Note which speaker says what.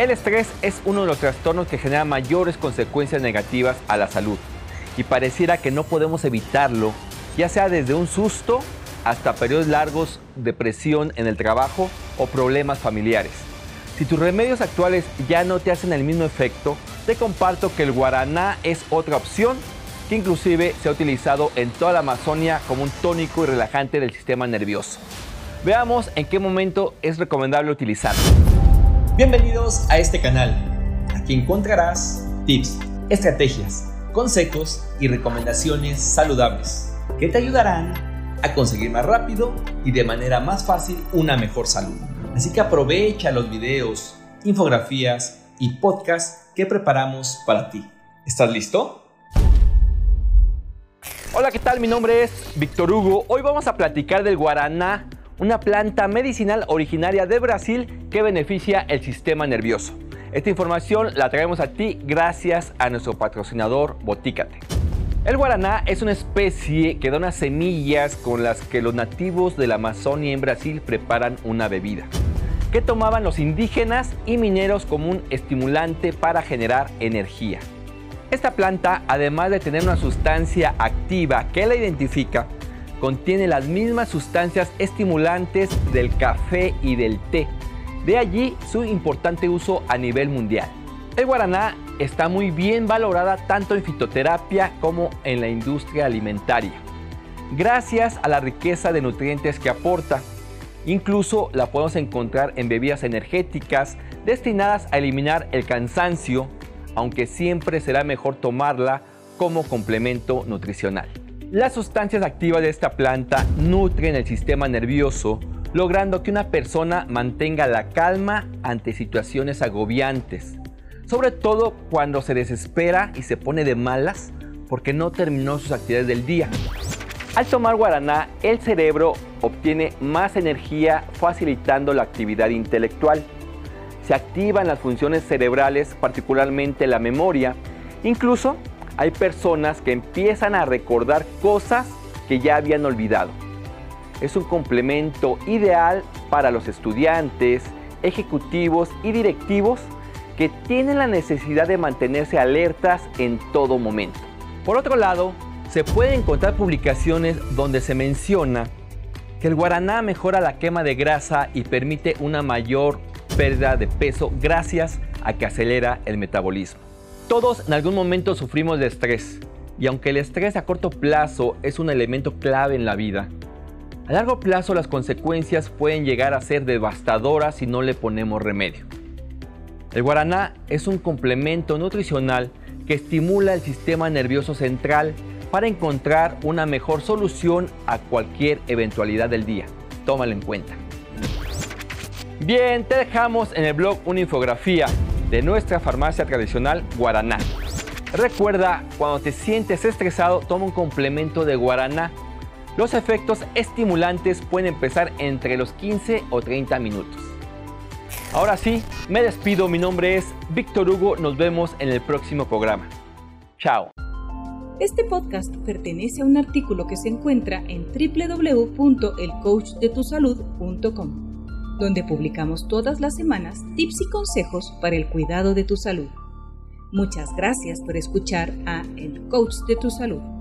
Speaker 1: El estrés es uno de los trastornos que genera mayores consecuencias negativas a la salud y pareciera que no podemos evitarlo, ya sea desde un susto hasta periodos largos de presión en el trabajo o problemas familiares. Si tus remedios actuales ya no te hacen el mismo efecto, te comparto que el guaraná es otra opción que inclusive se ha utilizado en toda la Amazonia como un tónico y relajante del sistema nervioso. Veamos en qué momento es recomendable utilizarlo.
Speaker 2: Bienvenidos a este canal. Aquí encontrarás tips, estrategias, consejos y recomendaciones saludables que te ayudarán a conseguir más rápido y de manera más fácil una mejor salud. Así que aprovecha los videos, infografías y podcasts que preparamos para ti. ¿Estás listo?
Speaker 1: Hola, ¿qué tal? Mi nombre es Víctor Hugo. Hoy vamos a platicar del guaraná una planta medicinal originaria de Brasil que beneficia el sistema nervioso. Esta información la traemos a ti gracias a nuestro patrocinador Botícate. El guaraná es una especie que dona semillas con las que los nativos de la Amazonia en Brasil preparan una bebida, que tomaban los indígenas y mineros como un estimulante para generar energía. Esta planta, además de tener una sustancia activa que la identifica, contiene las mismas sustancias estimulantes del café y del té. De allí su importante uso a nivel mundial. El guaraná está muy bien valorada tanto en fitoterapia como en la industria alimentaria, gracias a la riqueza de nutrientes que aporta. Incluso la podemos encontrar en bebidas energéticas destinadas a eliminar el cansancio, aunque siempre será mejor tomarla como complemento nutricional. Las sustancias activas de esta planta nutren el sistema nervioso, logrando que una persona mantenga la calma ante situaciones agobiantes, sobre todo cuando se desespera y se pone de malas porque no terminó sus actividades del día. Al tomar guaraná, el cerebro obtiene más energía facilitando la actividad intelectual. Se activan las funciones cerebrales, particularmente la memoria, incluso hay personas que empiezan a recordar cosas que ya habían olvidado. Es un complemento ideal para los estudiantes, ejecutivos y directivos que tienen la necesidad de mantenerse alertas en todo momento. Por otro lado, se pueden encontrar publicaciones donde se menciona que el guaraná mejora la quema de grasa y permite una mayor pérdida de peso gracias a que acelera el metabolismo. Todos en algún momento sufrimos de estrés y aunque el estrés a corto plazo es un elemento clave en la vida, a largo plazo las consecuencias pueden llegar a ser devastadoras si no le ponemos remedio. El guaraná es un complemento nutricional que estimula el sistema nervioso central para encontrar una mejor solución a cualquier eventualidad del día. Tómalo en cuenta. Bien, te dejamos en el blog una infografía de nuestra farmacia tradicional Guaraná. Recuerda, cuando te sientes estresado, toma un complemento de Guaraná. Los efectos estimulantes pueden empezar entre los 15 o 30 minutos. Ahora sí, me despido. Mi nombre es Víctor Hugo. Nos vemos en el próximo programa. Chao.
Speaker 3: Este podcast pertenece a un artículo que se encuentra en www.elcoachdetusalud.com donde publicamos todas las semanas tips y consejos para el cuidado de tu salud. Muchas gracias por escuchar a El Coach de tu Salud.